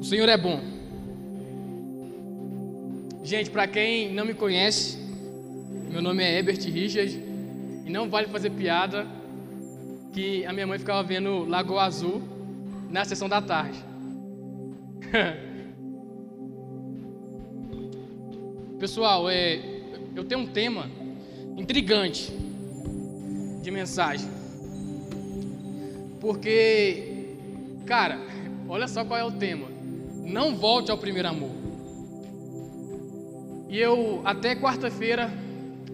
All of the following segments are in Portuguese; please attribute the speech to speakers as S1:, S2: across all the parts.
S1: O Senhor é bom. Gente, para quem não me conhece, meu nome é Herbert Richard e não vale fazer piada que a minha mãe ficava vendo Lagoa Azul na sessão da tarde. Pessoal, é, eu tenho um tema intrigante de mensagem. Porque, cara, olha só qual é o tema. Não volte ao primeiro amor. E eu, até quarta-feira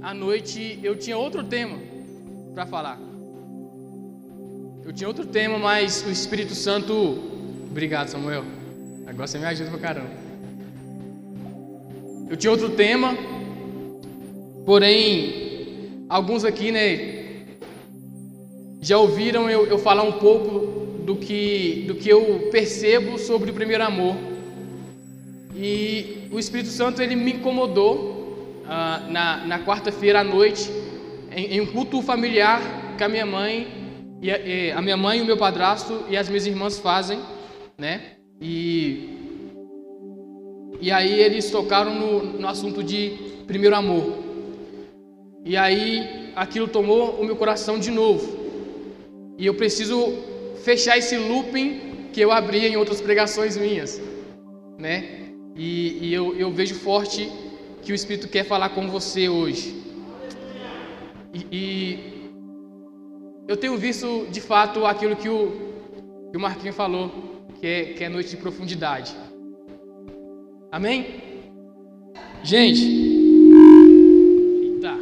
S1: à noite, eu tinha outro tema para falar. Eu tinha outro tema, mas o Espírito Santo. Obrigado, Samuel. Agora você me ajuda pra caramba. Eu tinha outro tema, porém, alguns aqui, né, já ouviram eu, eu falar um pouco do que, do que eu percebo sobre o primeiro amor. E o Espírito Santo ele me incomodou ah, na, na quarta-feira à noite, em, em, um culto familiar que a minha mãe, e a, e a minha mãe, o meu padrasto e as minhas irmãs fazem, né? E, e aí eles tocaram no, no assunto de primeiro amor. E aí aquilo tomou o meu coração de novo. E eu preciso fechar esse looping que eu abri em outras pregações minhas, né? E, e eu, eu, vejo forte que o Espírito quer falar com você hoje. E, e eu tenho visto de fato aquilo que o, que o Marquinho falou, que é, que é noite de profundidade. Amém? Gente, eita.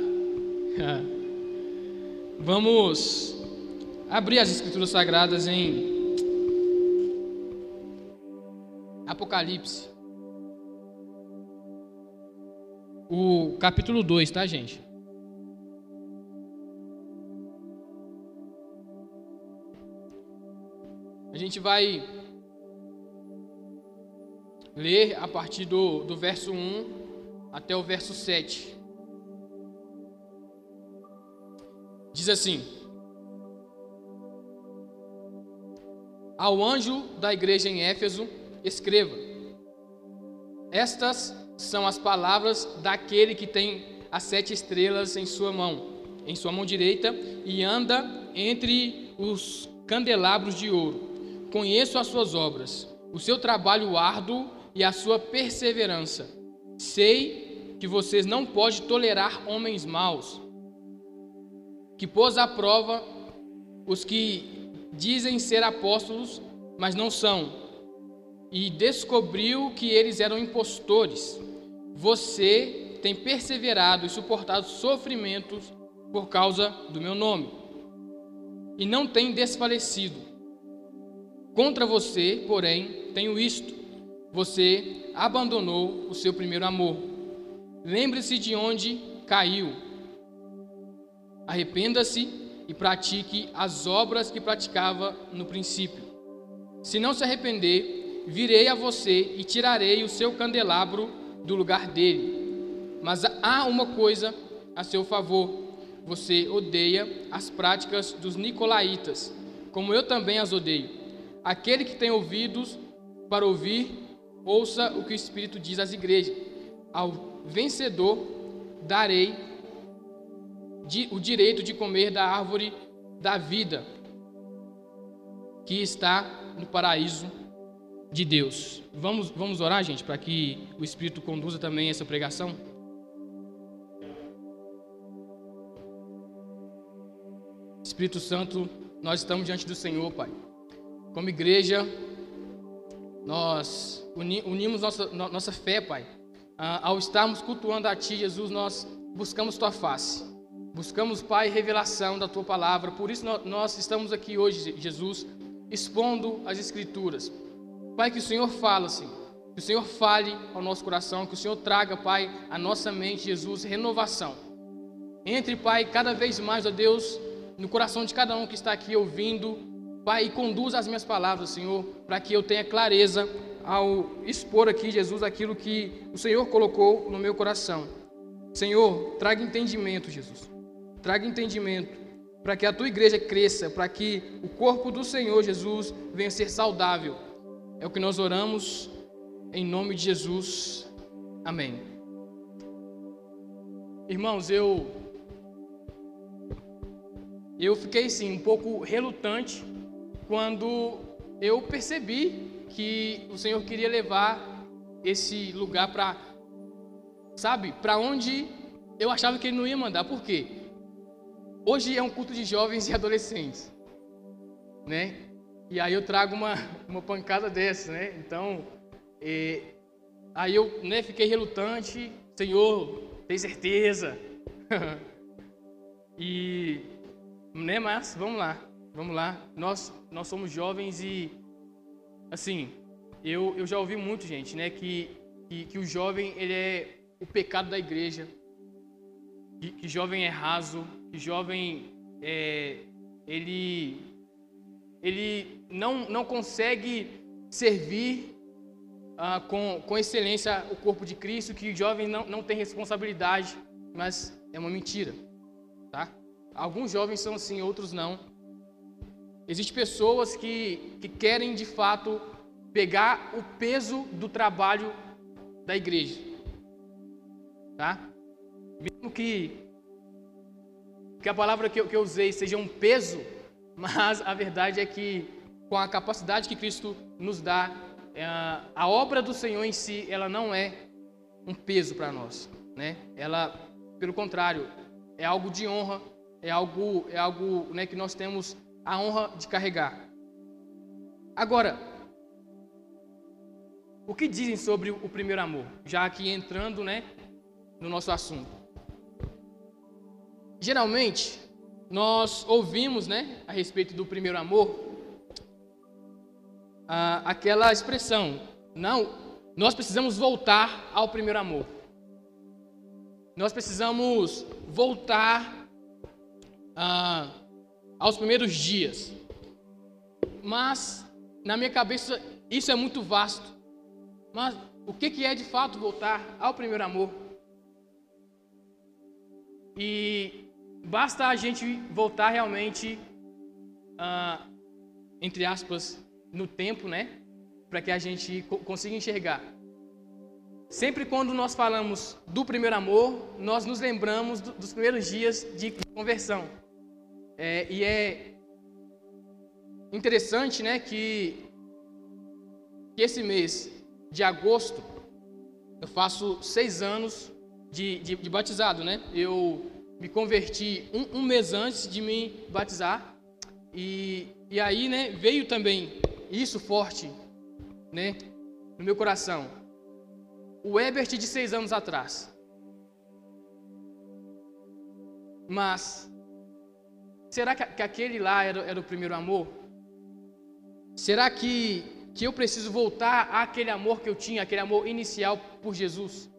S1: Vamos abrir as Escrituras Sagradas em Apocalipse. O capítulo 2, tá, gente? A gente vai ler a partir do, do verso 1 até o verso 7. Diz assim: Ao anjo da igreja em Éfeso, escreva: Estas são as palavras daquele que tem as sete estrelas em sua mão, em sua mão direita, e anda entre os candelabros de ouro. Conheço as suas obras, o seu trabalho árduo e a sua perseverança. Sei que vocês não podem tolerar homens maus, que pôs à prova os que dizem ser apóstolos, mas não são, e descobriu que eles eram impostores. Você tem perseverado e suportado sofrimentos por causa do meu nome, e não tem desfalecido. Contra você, porém, tenho isto: você abandonou o seu primeiro amor. Lembre-se de onde caiu. Arrependa-se e pratique as obras que praticava no princípio. Se não se arrepender, virei a você e tirarei o seu candelabro do lugar dele. Mas há uma coisa a seu favor: você odeia as práticas dos nicolaítas, como eu também as odeio. Aquele que tem ouvidos para ouvir, ouça o que o Espírito diz às igrejas. Ao vencedor darei o direito de comer da árvore da vida que está no paraíso de Deus. Vamos, vamos orar, gente, para que o Espírito conduza também essa pregação? Espírito Santo, nós estamos diante do Senhor, Pai. Como igreja, nós unimos nossa, nossa fé, Pai. Ah, ao estarmos cultuando a Ti, Jesus, nós buscamos Tua face. Buscamos, Pai, revelação da Tua palavra. Por isso nós estamos aqui hoje, Jesus, expondo as Escrituras. Pai, que o Senhor fala, Senhor. Que o Senhor fale ao nosso coração. Que o Senhor traga, Pai, à nossa mente, Jesus, renovação. Entre, Pai, cada vez mais, ó Deus, no coração de cada um que está aqui ouvindo. Pai, e conduza as minhas palavras, Senhor, para que eu tenha clareza ao expor aqui, Jesus, aquilo que o Senhor colocou no meu coração. Senhor, traga entendimento, Jesus traga entendimento, para que a tua igreja cresça, para que o corpo do Senhor Jesus venha a ser saudável. É o que nós oramos em nome de Jesus. Amém. Irmãos, eu eu fiquei sim um pouco relutante quando eu percebi que o Senhor queria levar esse lugar para sabe, para onde eu achava que ele não ia mandar. Por quê? Hoje é um culto de jovens e adolescentes, né? E aí eu trago uma, uma pancada dessa, né? Então, é, aí eu né, fiquei relutante, Senhor, tem certeza? e, né, mas vamos lá, vamos lá. Nós, nós somos jovens e, assim, eu, eu já ouvi muito, gente, né, que, que, que o jovem, ele é o pecado da igreja, que, que jovem é raso, que jovem é, ele, ele não, não consegue servir ah, com, com excelência o corpo de Cristo, que o jovem não, não tem responsabilidade, mas é uma mentira. Tá? Alguns jovens são assim, outros não. Existem pessoas que, que querem de fato pegar o peso do trabalho da igreja. Tá? Mesmo que, que a palavra que eu, que eu usei seja um peso, mas a verdade é que com a capacidade que Cristo nos dá, é, a obra do Senhor em si, ela não é um peso para nós, né? Ela, pelo contrário, é algo de honra, é algo, é algo, né, que nós temos a honra de carregar. Agora, o que dizem sobre o primeiro amor? Já aqui entrando, né, no nosso assunto. Geralmente, nós ouvimos, né, a respeito do primeiro amor, ah, aquela expressão: não, nós precisamos voltar ao primeiro amor. Nós precisamos voltar ah, aos primeiros dias. Mas, na minha cabeça, isso é muito vasto. Mas o que é de fato voltar ao primeiro amor? E basta a gente voltar realmente, ah, entre aspas, no tempo, né? Para que a gente consiga enxergar. Sempre quando nós falamos do primeiro amor, nós nos lembramos do, dos primeiros dias de conversão. É, e é interessante, né, que, que esse mês de agosto eu faço seis anos de, de, de batizado, né? Eu me converti um, um, mês antes de me batizar e, e aí, né, veio também isso forte, né, no meu coração. O Ebert de seis anos atrás. Mas, será que, que aquele lá era, era, o primeiro amor? Será que, que eu preciso voltar àquele amor que eu tinha, aquele amor inicial por Jesus?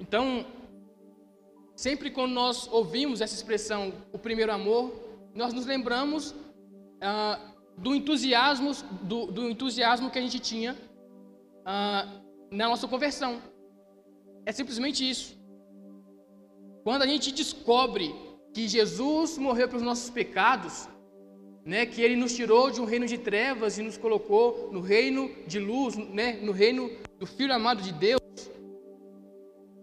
S1: Então, sempre quando nós ouvimos essa expressão, o primeiro amor, nós nos lembramos ah, do entusiasmo, do, do, entusiasmo que a gente tinha ah, na nossa conversão. É simplesmente isso. Quando a gente descobre que Jesus morreu pelos nossos pecados, né, que Ele nos tirou de um reino de trevas e nos colocou no reino de luz, né, no reino do Filho amado de Deus.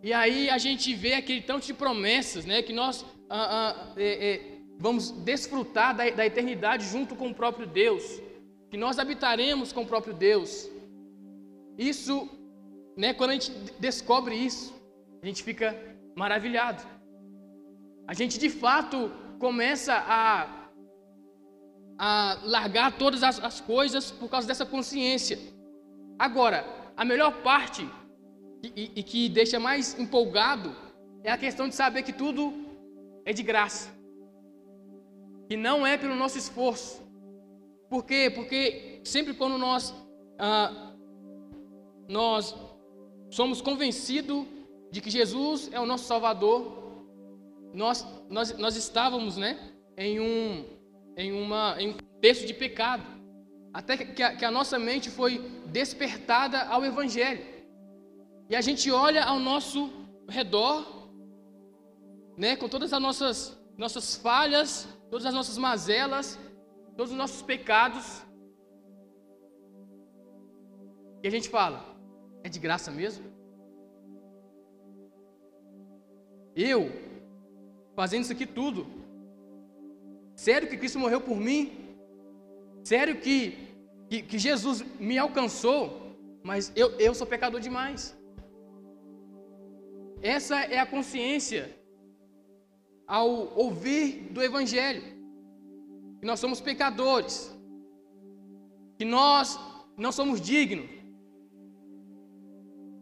S1: E aí a gente vê aquele tanto de promessas, né, que nós ah, ah, é, é, vamos desfrutar da, da eternidade junto com o próprio Deus, que nós habitaremos com o próprio Deus. Isso, né, quando a gente descobre isso, a gente fica maravilhado. A gente de fato começa a, a largar todas as, as coisas por causa dessa consciência. Agora, a melhor parte e, e que deixa mais empolgado é a questão de saber que tudo é de graça que não é pelo nosso esforço. Por quê? Porque sempre quando nós, ah, nós somos convencidos de que Jesus é o nosso Salvador, nós, nós, nós estávamos né, em, um, em, uma, em um texto de pecado, até que a, que a nossa mente foi despertada ao Evangelho. E a gente olha ao nosso redor, né, com todas as nossas, nossas falhas, todas as nossas mazelas, todos os nossos pecados. E a gente fala: é de graça mesmo? Eu, fazendo isso aqui tudo, sério que Cristo morreu por mim? Sério que, que, que Jesus me alcançou? Mas eu, eu sou pecador demais. Essa é a consciência ao ouvir do Evangelho. Que nós somos pecadores. Que nós não somos dignos.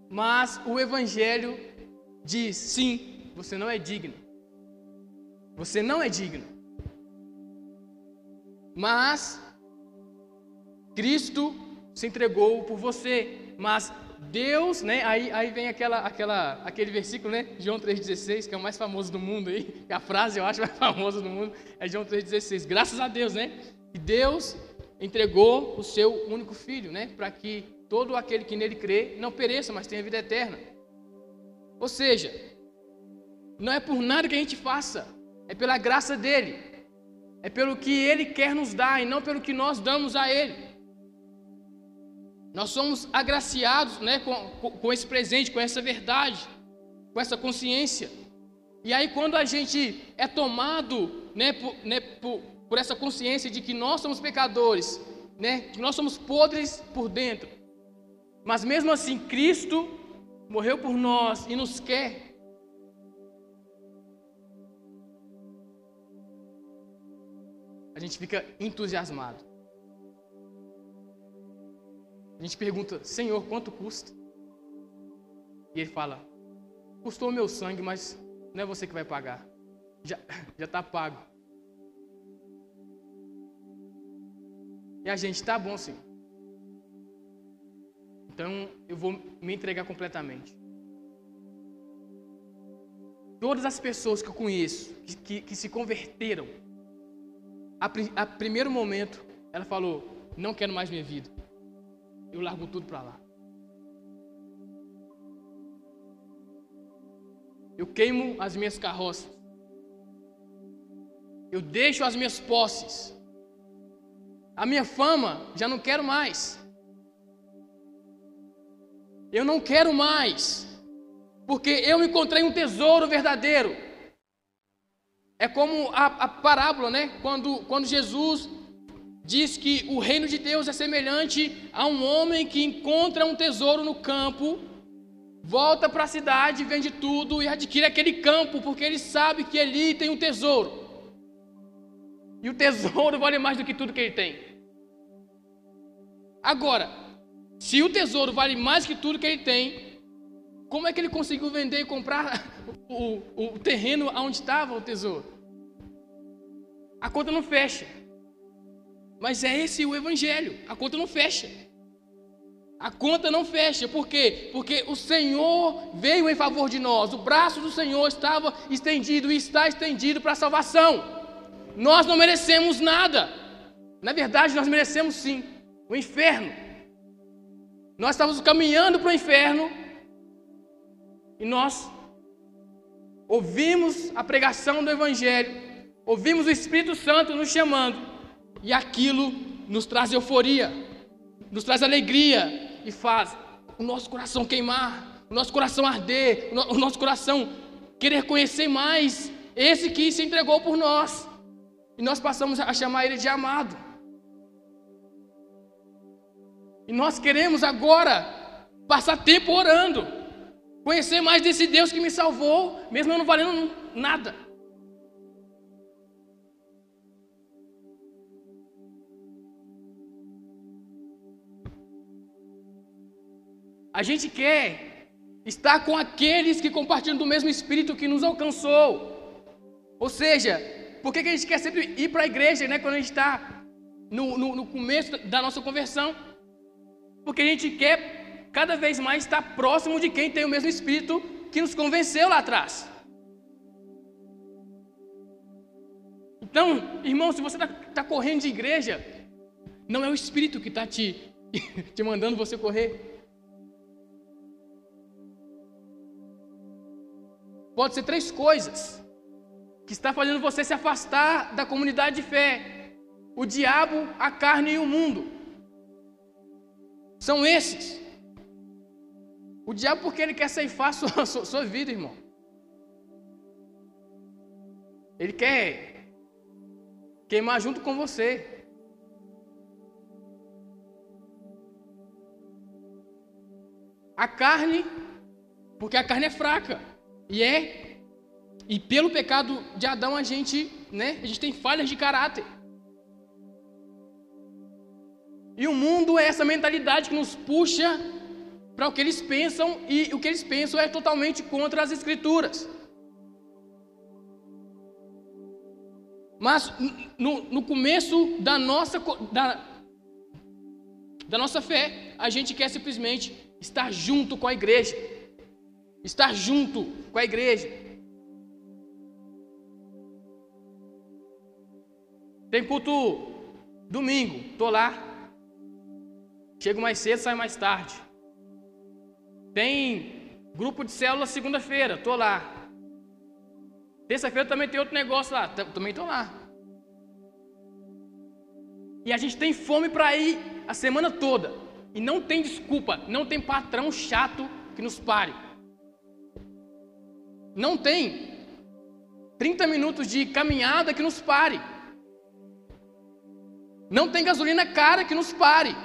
S1: Mas o Evangelho diz: sim, você não é digno. Você não é digno. Mas Cristo se entregou por você. Mas Deus, né? Aí, aí vem aquela, aquela, aquele versículo, né? João 3,16, que é o mais famoso do mundo aí. A frase eu acho mais famosa do mundo é João 3,16. Graças a Deus, né? Que Deus entregou o seu único filho, né? Para que todo aquele que nele crê não pereça, mas tenha vida eterna. Ou seja, não é por nada que a gente faça, é pela graça dele, é pelo que ele quer nos dar e não pelo que nós damos a ele. Nós somos agraciados né, com, com esse presente, com essa verdade, com essa consciência. E aí, quando a gente é tomado né, por, né, por, por essa consciência de que nós somos pecadores, né, que nós somos podres por dentro, mas mesmo assim, Cristo morreu por nós e nos quer. A gente fica entusiasmado. A gente pergunta, Senhor, quanto custa? E ele fala, custou meu sangue, mas não é você que vai pagar. Já está pago. E a gente, tá bom, Senhor. Então eu vou me entregar completamente. Todas as pessoas que eu conheço, que, que, que se converteram, a, a primeiro momento, ela falou: Não quero mais minha vida eu largo tudo para lá. Eu queimo as minhas carroças. Eu deixo as minhas posses. A minha fama já não quero mais. Eu não quero mais. Porque eu encontrei um tesouro verdadeiro. É como a, a parábola, né? Quando, quando Jesus diz que o reino de Deus é semelhante a um homem que encontra um tesouro no campo, volta para a cidade, vende tudo e adquire aquele campo, porque ele sabe que ali tem um tesouro. E o tesouro vale mais do que tudo que ele tem. Agora, se o tesouro vale mais que tudo que ele tem, como é que ele conseguiu vender e comprar o, o, o terreno onde estava o tesouro? A conta não fecha. Mas é esse o evangelho. A conta não fecha. A conta não fecha. Por quê? Porque o Senhor veio em favor de nós. O braço do Senhor estava estendido e está estendido para a salvação. Nós não merecemos nada. Na verdade, nós merecemos sim o inferno. Nós estávamos caminhando para o inferno e nós ouvimos a pregação do Evangelho, ouvimos o Espírito Santo nos chamando e aquilo nos traz euforia, nos traz alegria e faz o nosso coração queimar, o nosso coração arder, o nosso coração querer conhecer mais esse que se entregou por nós. E nós passamos a chamar ele de amado. E nós queremos agora passar tempo orando, conhecer mais desse Deus que me salvou, mesmo eu não valendo nada. A gente quer estar com aqueles que compartilham do mesmo Espírito que nos alcançou. Ou seja, por que, a gente quer sempre ir para a igreja, né? Quando a gente está no, no, no começo da nossa conversão? Porque a gente quer cada vez mais estar próximo de quem tem o mesmo Espírito que nos convenceu lá atrás. Então, irmão, se você está tá correndo de igreja, não é o Espírito que está te, te mandando você correr. Pode ser três coisas que está fazendo você se afastar da comunidade de fé: o diabo, a carne e o mundo. São esses. O diabo, porque ele quer ceifar a sua, sua, sua vida, irmão. Ele quer queimar junto com você. A carne, porque a carne é fraca. E é. E pelo pecado de Adão a gente, né? A gente tem falhas de caráter. E o mundo é essa mentalidade que nos puxa para o que eles pensam e o que eles pensam é totalmente contra as escrituras. Mas no, no começo da nossa, da, da nossa fé, a gente quer simplesmente estar junto com a igreja. Estar junto com a igreja. Tem culto domingo, estou lá. Chego mais cedo, saio mais tarde. Tem grupo de célula segunda-feira, estou lá. Terça-feira também tem outro negócio lá, também estou lá. E a gente tem fome para ir a semana toda. E não tem desculpa, não tem patrão chato que nos pare. Não tem 30 minutos de caminhada que nos pare. Não tem gasolina cara que nos pare.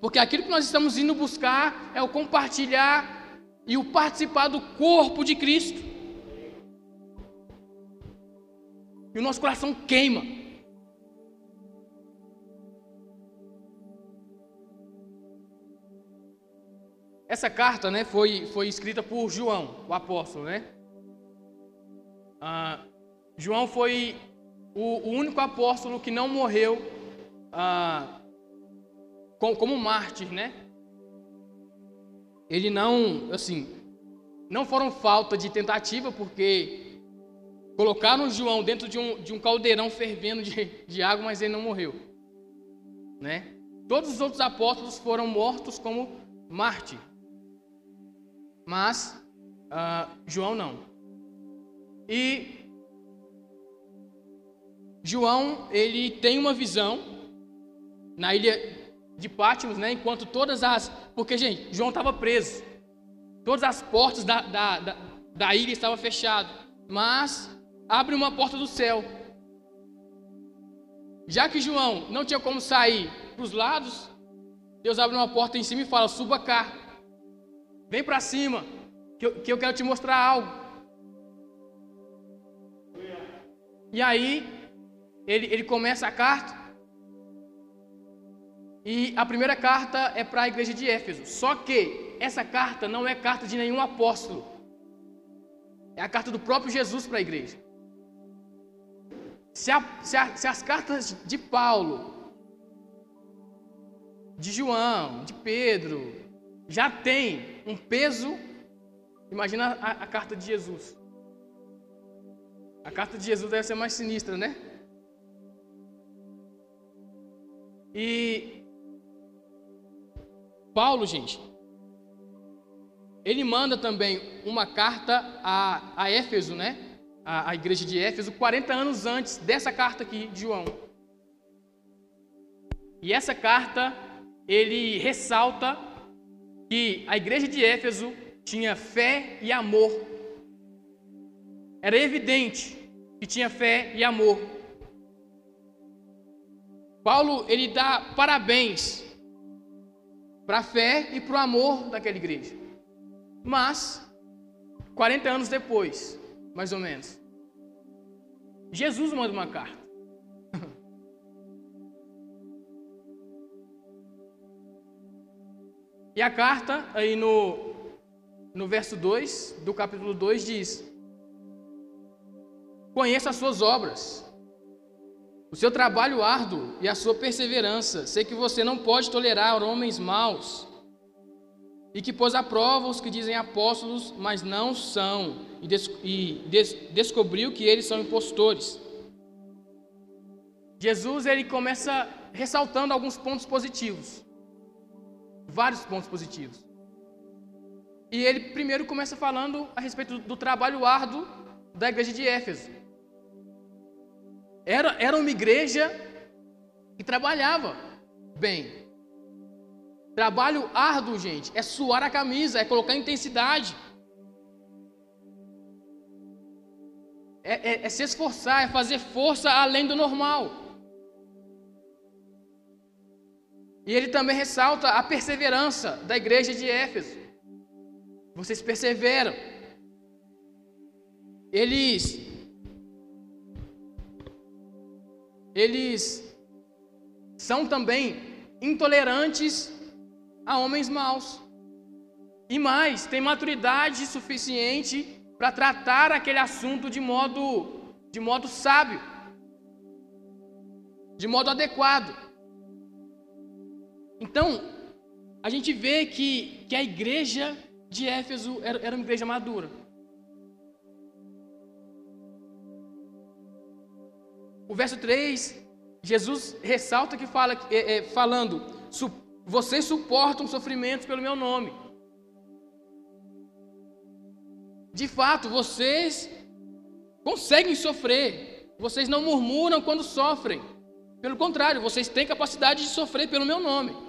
S1: Porque aquilo que nós estamos indo buscar é o compartilhar e o participar do corpo de Cristo. E o nosso coração queima. Essa carta, né, foi, foi escrita por João, o apóstolo, né? Ah, João foi o, o, único apóstolo que não morreu ah, como, como mártir, né? Ele não, assim, não foram falta de tentativa, porque colocaram João dentro de um, de um caldeirão fervendo de, de água, mas ele não morreu, né? Todos os outros apóstolos foram mortos como mártir, mas uh, João não. E João, ele tem uma visão na ilha de Pátimos, né? Enquanto todas as. Porque, gente, João estava preso. Todas as portas da, da, da, da ilha estavam fechadas. Mas abre uma porta do céu. Já que João não tinha como sair para os lados, Deus abre uma porta em cima e fala: suba cá. Vem para cima, que eu, que eu quero te mostrar algo. E aí, ele, ele começa a carta. E a primeira carta é para a igreja de Éfeso. Só que essa carta não é carta de nenhum apóstolo. É a carta do próprio Jesus para a igreja. Se, a, se, a, se, as cartas de Paulo, de João, de Pedro, já tem um peso, imagina a, a carta de Jesus. A carta de Jesus deve ser mais sinistra, né? E Paulo, gente, ele manda também uma carta a, a Éfeso, né? A, a igreja de Éfeso, 40 anos antes dessa carta aqui de João. E essa carta, ele ressalta que a igreja de Éfeso tinha fé e amor. Era evidente que tinha fé e amor. Paulo, ele dá parabéns para a fé e para o amor daquela igreja. Mas, 40 anos depois, mais ou menos, Jesus manda uma carta. E a carta, aí no, no verso 2 do capítulo 2, diz: Conheça as suas obras o seu trabalho árduo e a sua perseverança. Sei que você não pode tolerar homens maus e que pôs à prova os que dizem apóstolos, mas não são, e, des e des descobriu que eles são impostores. Jesus ele começa ressaltando alguns pontos positivos, vários pontos positivos. E ele primeiro começa falando a respeito do trabalho árduo da igreja de Éfeso. Era, era uma igreja que trabalhava bem. Trabalho árduo, gente, é suar a camisa, é colocar intensidade. É, é, é, se esforçar, é fazer força além do normal. E ele também ressalta a perseverança da igreja de Éfeso. Vocês perseveram. Eles eles são também intolerantes a homens maus. E mais, tem maturidade suficiente para tratar aquele assunto de modo de modo sábio, de modo adequado. Então, a gente vê que, que a igreja de Éfeso era, era uma igreja madura. O verso 3, Jesus ressalta que fala, é, é, falando, vocês suportam sofrimentos pelo meu nome. De fato, vocês conseguem sofrer. Vocês não murmuram quando sofrem. Pelo contrário, vocês têm capacidade de sofrer pelo meu nome.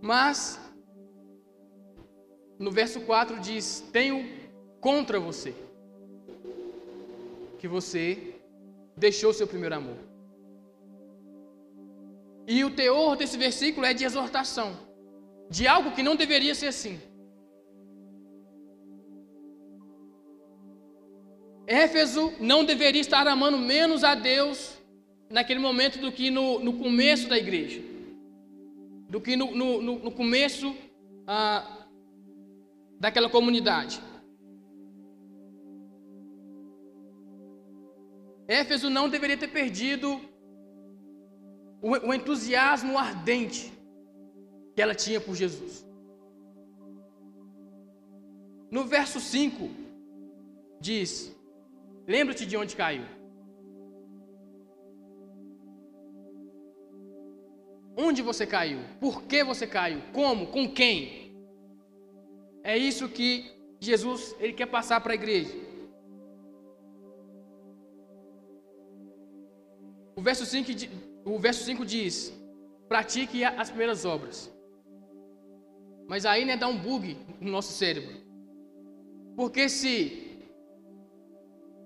S1: Mas, no verso 4 diz: Tenho contra você que você deixou seu primeiro amor. E o teor desse versículo é de exortação, de algo que não deveria ser assim. Éfeso não deveria estar amando menos a Deus naquele momento do que no, no começo da igreja, do que no, no, no começo ah, daquela comunidade. Éfeso não deveria ter perdido o, o entusiasmo ardente que ela tinha por Jesus. No verso 5, diz: Lembra-te de onde caiu. Onde você caiu? Por que você caiu? Como? Com quem? É isso que Jesus ele quer passar para a igreja. O verso 5 o verso 5 diz: pratique as primeiras obras. Mas aí né, dá um bug no nosso cérebro. Porque se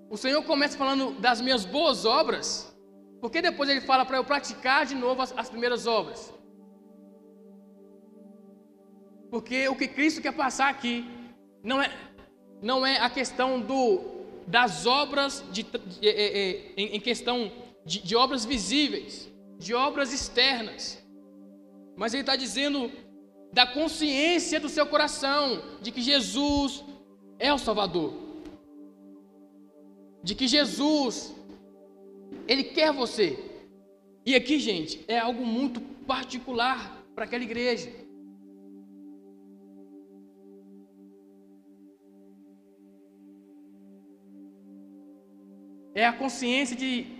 S1: o Senhor começa falando das minhas boas obras, por que depois ele fala para eu praticar de novo as, as primeiras obras? Porque o que Cristo quer passar aqui não é, não é a questão do, das obras de, de, de, de em, em questão de obras visíveis, de obras externas, mas ele está dizendo da consciência do seu coração de que Jesus é o Salvador, de que Jesus, Ele quer você. E aqui, gente, é algo muito particular para aquela igreja. É a consciência de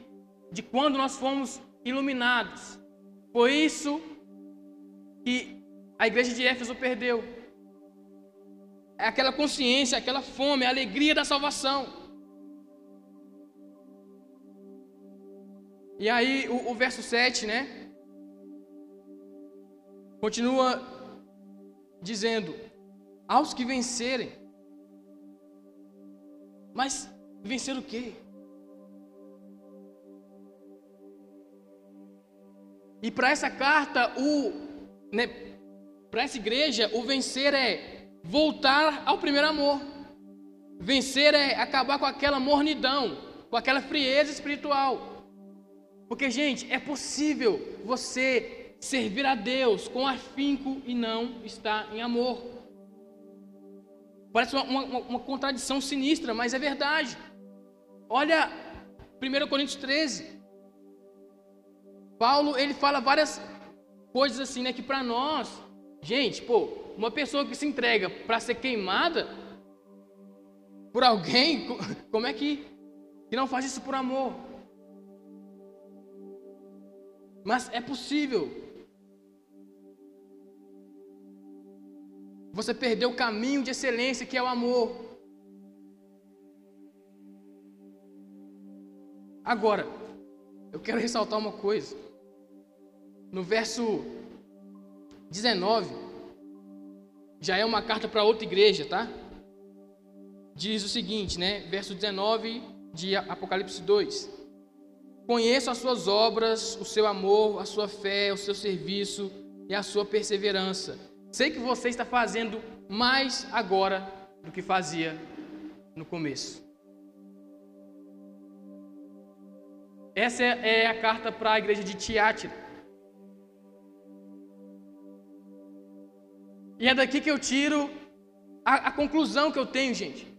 S1: de quando nós fomos iluminados. Foi isso que a igreja de Éfeso perdeu. É aquela consciência, aquela fome, a alegria da salvação. E aí o, o verso 7, né? Continua dizendo: aos que vencerem. Mas vencer o quê? E para essa carta, o, né, para essa igreja, o vencer é voltar ao primeiro amor. Vencer é acabar com aquela mornidão, com aquela frieza espiritual. Porque, gente, é possível você servir a Deus com afinco e não estar em amor. Parece uma, uma, uma contradição sinistra, mas é verdade. Olha 1 Coríntios 13. Paulo, ele fala várias coisas assim, né, que para nós, gente, pô, uma pessoa que se entrega para ser queimada por alguém, como é que, que não faz isso por amor? Mas é possível. Você perdeu o caminho de excelência que é o amor. Agora, eu quero ressaltar uma coisa. no verso 19, já é uma carta para outra igreja, tá? Diz o seguinte, né? Verso 19 de Apocalipse 2. Conheço as suas obras, o seu amor, a sua fé, o seu serviço e a sua perseverança. Sei que você está fazendo mais agora do que fazia no começo. Essa é, é a carta para a igreja de Tiátira. E é daqui que eu tiro a, a conclusão que eu tenho, gente.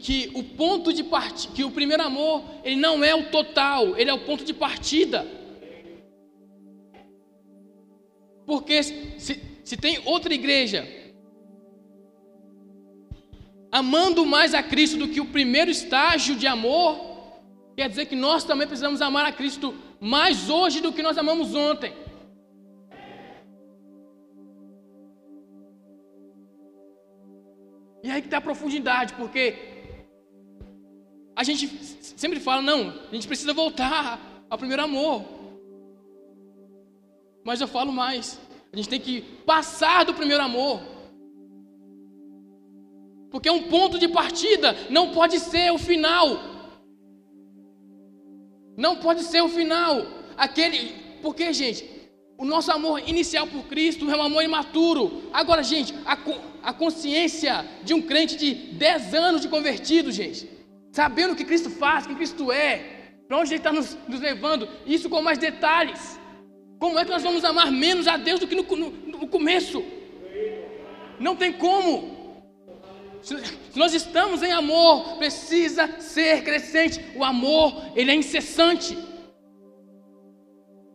S1: Que, o ponto de partida, que o primeiro amor, ele não é o total, ele é o ponto de partida. Porque se, se tem outra igreja amando mais a Cristo do que o primeiro estágio de amor, quer dizer que nós também precisamos amar a Cristo mais hoje do que nós amamos ontem. E aí que está a profundidade, porque a gente sempre fala, não, a gente precisa voltar ao primeiro amor. Mas eu falo mais, a gente tem que passar do primeiro amor. Porque é um ponto de partida, não pode ser o final. Não pode ser o final. Aquele, porque, gente, o nosso amor inicial por Cristo é um amor imaturo. Agora, gente, a, a consciência de um crente de 10 anos de convertido, gente, sabendo o que Cristo faz, quem Cristo é, para onde Ele está nos, nos, levando, isso com mais detalhes. Como é que nós vamos amar menos a Deus do que no, no, no começo? Não tem como. Se nós estamos em amor, precisa ser crescente. O amor, ele é incessante.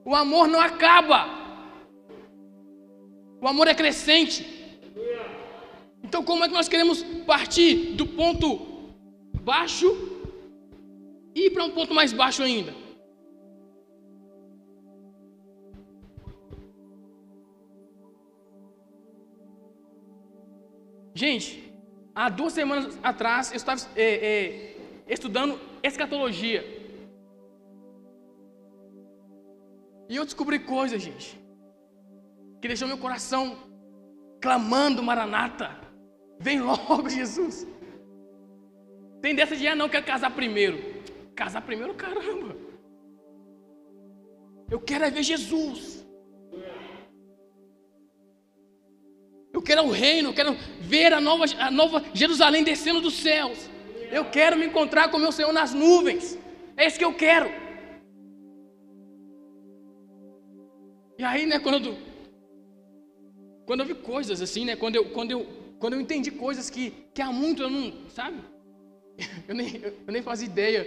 S1: O amor não acaba. O amor é crescente. Então, como é que nós queremos partir do ponto baixo e ir para um ponto mais baixo ainda? Gente, há duas semanas atrás eu estava é, é, estudando escatologia. E eu descobri coisas, gente, que deixou meu coração clamando Maranata. Vem logo, Jesus. Tem dessa de, ah, não, quero casar primeiro. Casar primeiro, caramba. Eu quero é ver Jesus. Eu quero o reino, eu quero ver a nova, a nova Jerusalém descendo dos céus. Eu quero me encontrar com meu Senhor nas nuvens. É isso que eu quero. E aí, né, quando, quando eu vi coisas assim, né, quando eu, quando eu quando eu entendi coisas que, que há muito eu não, sabe? Eu nem, eu nem fazia ideia.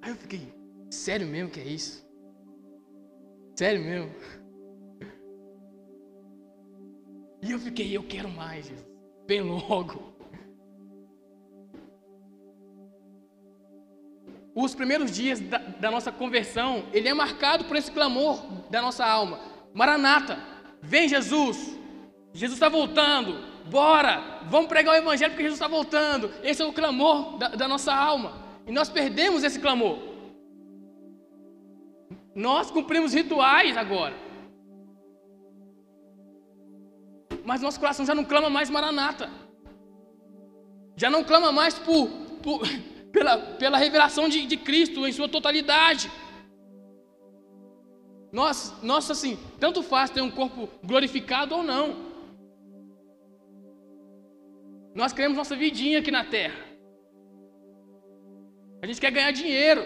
S1: Aí eu fiquei, sério mesmo que é isso? Sério mesmo? E eu fiquei, eu quero mais, Jesus. Vem logo. Os primeiros dias da, da nossa conversão, ele é marcado por esse clamor da nossa alma. Maranata, vem Jesus. Jesus está voltando. Bora, vamos pregar o Evangelho porque Jesus está voltando. Esse é o clamor da, da nossa alma. E nós perdemos esse clamor. Nós cumprimos rituais agora. Mas nosso coração já não clama mais Maranata. Já não clama mais por, por pela, pela revelação de, de Cristo em sua totalidade. Nós, nós, assim, tanto faz ter um corpo glorificado ou não. Nós queremos nossa vidinha aqui na terra. A gente quer ganhar dinheiro.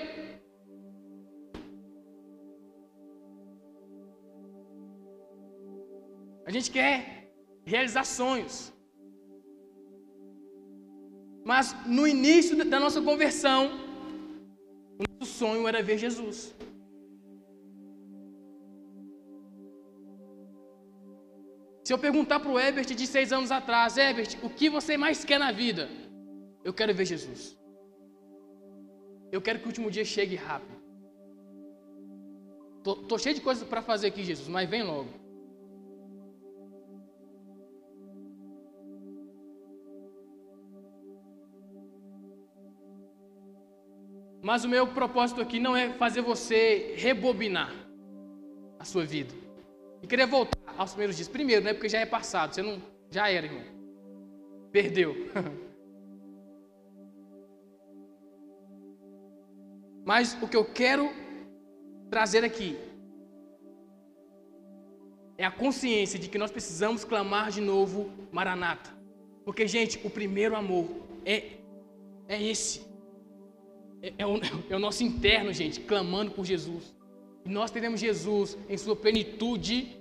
S1: A gente quer realizar sonhos. Mas no início da nossa conversão, o nosso sonho era ver Jesus. Se eu perguntar para o Ebert de seis anos atrás, Ebert, o que você mais quer na vida? Eu quero ver Jesus. Eu quero que o último dia chegue rápido. Tô, tô cheio de coisas para fazer aqui, Jesus, mas vem logo. Mas o meu propósito aqui não é fazer você rebobinar a sua vida. E queria voltar aos primeiros dias. Primeiro, né? Porque já é passado. Você não. Já era, irmão. Perdeu. Mas o que eu quero trazer aqui é a consciência de que nós precisamos clamar de novo Maranata. Porque, gente, o primeiro amor é, é esse. É, é, o, é o nosso interno, gente, clamando por Jesus. E nós teremos Jesus em sua plenitude.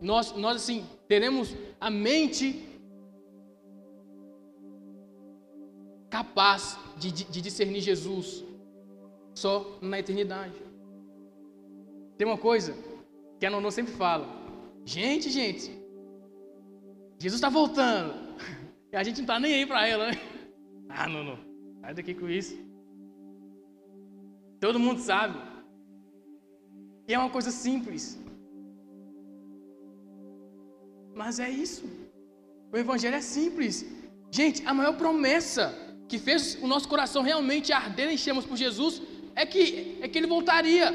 S1: Nós, nós assim, teremos a mente capaz de, de, de discernir Jesus só na eternidade. Tem uma coisa que a Nono sempre fala: gente, gente, Jesus está voltando. E a gente não está nem aí para ela, né? Ah, Nono, sai daqui com isso. Todo mundo sabe. E é uma coisa simples. Mas é isso. O Evangelho é simples. Gente, a maior promessa que fez o nosso coração realmente arder em chamas por Jesus é que, é que ele voltaria.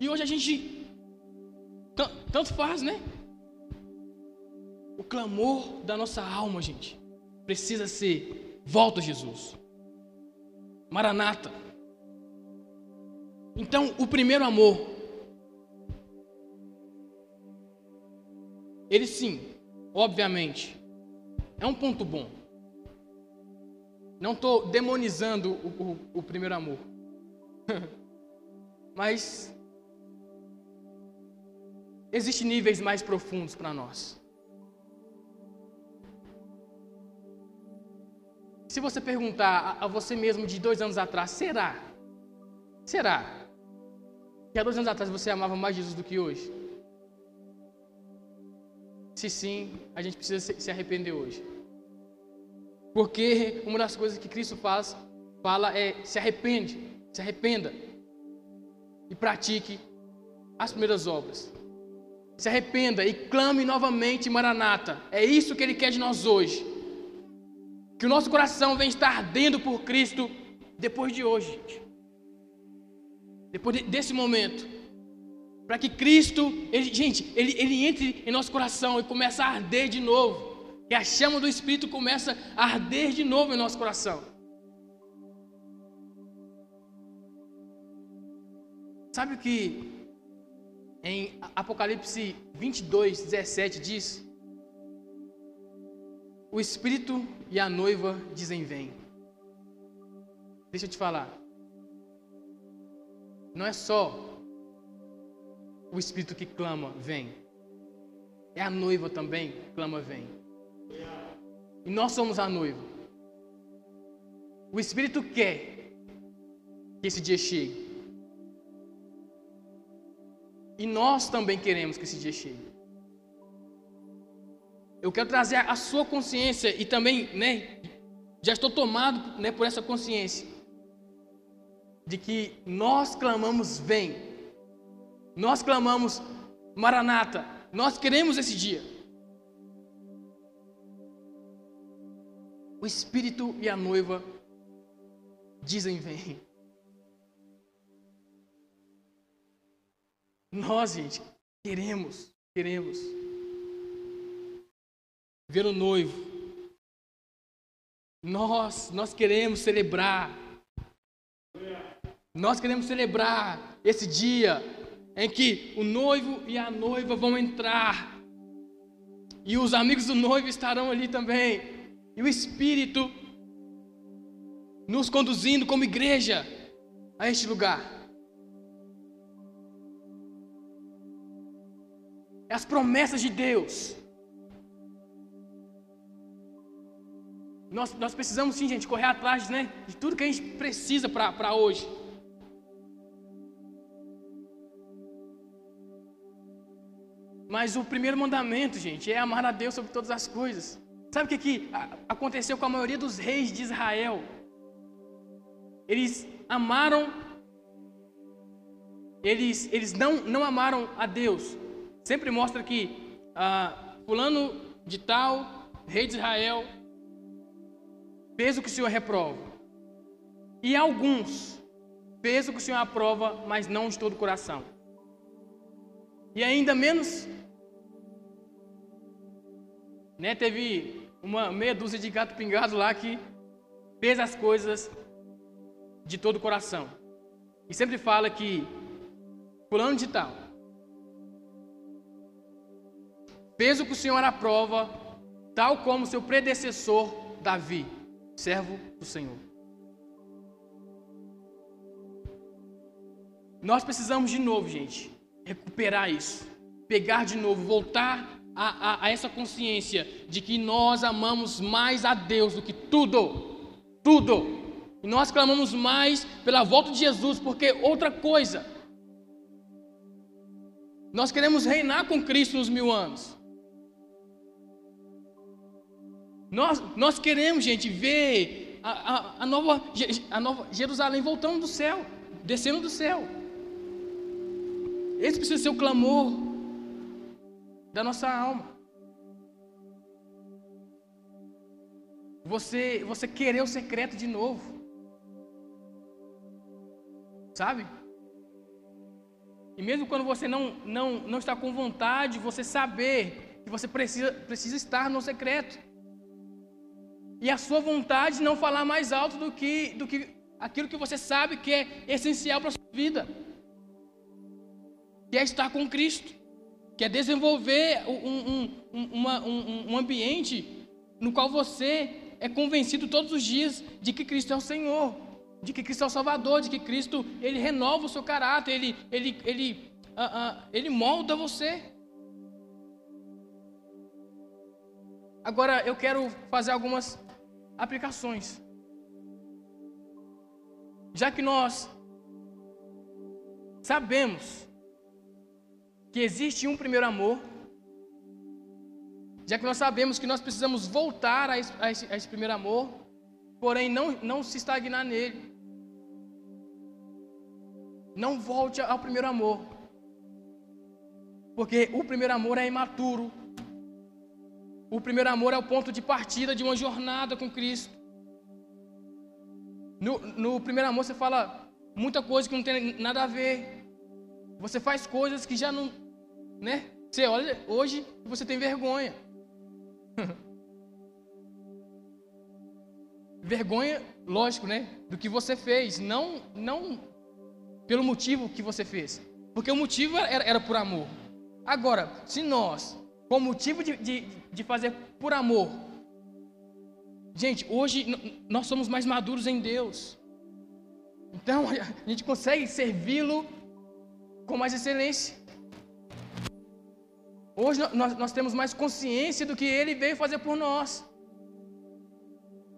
S1: E hoje a gente tanto faz, né? O clamor da nossa alma, gente, precisa ser: volta, Jesus. Maranata. Então, o primeiro amor, ele sim, obviamente, é um ponto bom. Não estou demonizando o, o, o primeiro amor. Mas existem níveis mais profundos para nós. Se você perguntar a, a, você mesmo de dois anos atrás, será? Será? Que há dois anos atrás você amava mais Jesus do que hoje? Se sim, a gente precisa se, arrepender hoje. Porque uma das coisas que Cristo faz, fala é se arrepende, se arrependa e pratique as primeiras obras. Se arrependa e clame novamente Maranata. É isso que Ele quer de nós hoje. Que o nosso coração venha estar ardendo por Cristo depois de hoje. Depois desse momento. Para que Cristo, ele, gente, ele, ele entre em nosso coração e comece a arder de novo. E a chama do Espírito começa a arder de novo em nosso coração. Sabe o que em Apocalipse 22, 17 diz? O Espírito e a noiva dizem: Vem. Deixa eu te falar. Não é só o Espírito que clama, vem. É a noiva também que clama, vem. E nós somos a noiva. O Espírito quer que esse dia chegue. E nós também queremos que esse dia chegue. Eu quero trazer a sua consciência e também, né, já estou tomado, né, por essa consciência de que nós clamamos vem. Nós clamamos Maranata. Nós queremos esse dia. O Espírito e a noiva dizem: Vem. Nós, gente, queremos, queremos ver o noivo. Nós, nós queremos celebrar. Nós queremos celebrar esse dia em que o noivo e a noiva vão entrar. E os amigos do noivo estarão ali também e o Espírito nos conduzindo como igreja a este lugar. É as promessas de Deus. Nós, nós precisamos sim, gente, correr atrás né, de tudo que a gente precisa para hoje. Mas o primeiro mandamento, gente, é amar a Deus sobre todas as coisas. Sabe o que, que aconteceu com a maioria dos reis de Israel? Eles amaram, eles, eles não, não amaram a Deus. Sempre mostra que ah, fulano de tal, rei de Israel, fez o que o Senhor reprova. E alguns peso que o Senhor aprova, mas não de todo o coração. E ainda menos, né, teve uma meia dúzia de gato pingado lá que fez as coisas de todo o coração. E sempre fala que fulano de tal fez o que o Senhor aprova, tal como seu predecessor Davi, servo do Senhor. Nós precisamos de novo, gente, recuperar isso, pegar de novo, voltar a, a, a, essa consciência de que nós amamos mais a Deus do que tudo, tudo. E nós clamamos mais pela volta de Jesus, porque outra coisa, nós queremos reinar com Cristo nos mil anos. Nós, nós queremos, gente, ver a, a, a, nova, a nova Jerusalém voltando do céu, descendo do céu. Esse precisa ser o clamor da nossa alma. Você, você querer o secreto de novo. Sabe? E mesmo quando você não, não, não está com vontade, você saber que você precisa, precisa estar no secreto. E a sua vontade não falar mais alto do que, do que aquilo que você sabe que é essencial para a sua vida que é estar com Cristo, que é desenvolver um, um, uma, um, um ambiente no qual você é convencido todos os dias de que Cristo é o Senhor, de que Cristo é o Salvador, de que Cristo ele renova o seu caráter, ele, ele, ele, uh, uh, ele molda você. Agora eu quero fazer algumas aplicações. Já que nós sabemos que existe um primeiro amor, já que nós sabemos que nós precisamos voltar a esse, a esse, a esse primeiro amor, porém não, não se estagnar nele. Não volte ao primeiro amor, porque o primeiro amor é imaturo. O primeiro amor é o ponto de partida de uma jornada com Cristo. No, no primeiro amor você fala muita coisa que não tem nada a ver. Você faz coisas que já não, né? Você olha hoje e você tem vergonha. vergonha, lógico, né? Do que você fez, não, não pelo motivo que você fez, porque o motivo era, era por amor. Agora, se nós, com o motivo de, de, de fazer por amor, gente, hoje nós somos mais maduros em Deus, então a gente consegue servi-lo com mais excelência. Hoje nós, nós temos mais consciência do que Ele veio fazer por nós,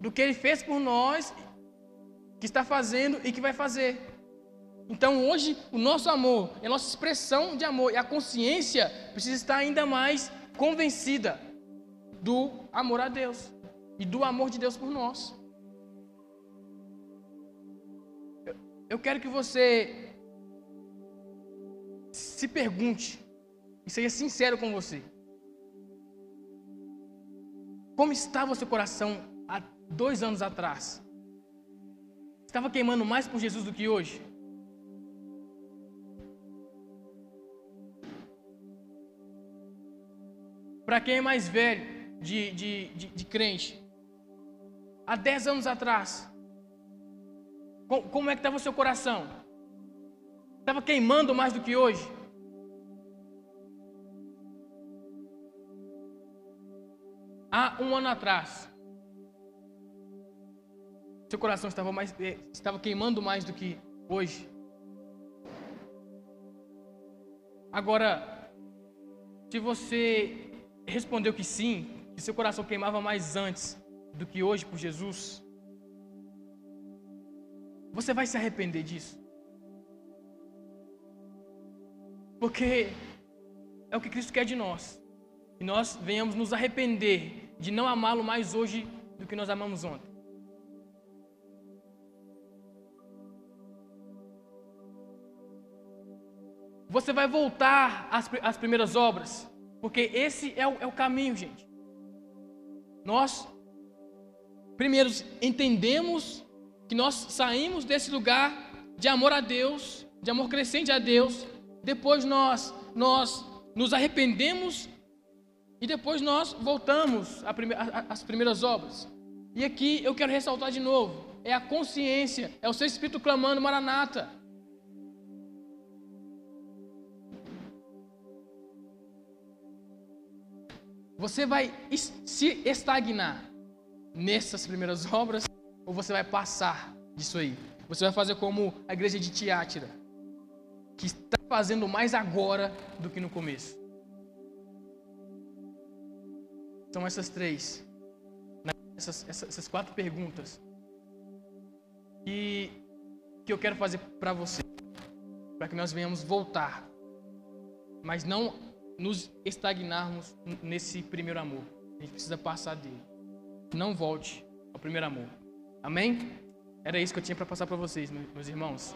S1: do que Ele fez por nós, que está fazendo e que vai fazer. Então hoje o nosso amor, a nossa expressão de amor e a consciência precisa estar ainda mais convencida do amor a Deus e do amor de Deus por nós. Eu quero que você se pergunte e seja sincero com você. Como estava o seu coração há dois anos atrás? Estava queimando mais por Jesus do que hoje? Para quem é mais velho de, de, de, de, crente, há dez anos atrás, como é que estava o seu coração? Estava queimando mais do que hoje? Há um ano atrás, seu coração estava, mais, eh, estava queimando mais do que hoje. Agora, se você respondeu que sim, que seu coração queimava mais antes do que hoje por Jesus, você vai se arrepender disso. Porque é o que Cristo quer de nós. Que nós venhamos nos arrepender de não amá-lo mais hoje do que nós amamos ontem. Você vai voltar às, às primeiras obras, porque esse é o, é o caminho, gente. Nós, primeiro, entendemos que nós saímos desse lugar de amor a Deus, de amor crescente a Deus, depois nós nós nos arrependemos e depois nós voltamos às primeiras obras. E aqui eu quero ressaltar de novo: é a consciência, é o seu espírito clamando, Maranata. Você vai se estagnar nessas primeiras obras ou você vai passar disso aí? Você vai fazer como a igreja de Tiátira, que está fazendo mais agora do que no começo. São essas três, né, essas, essas quatro perguntas e que eu quero fazer para você, para que nós venhamos voltar, mas não nos estagnarmos nesse primeiro amor. A gente precisa passar dele. Não volte ao primeiro amor. Amém? Era isso que eu tinha para passar para vocês, meus irmãos.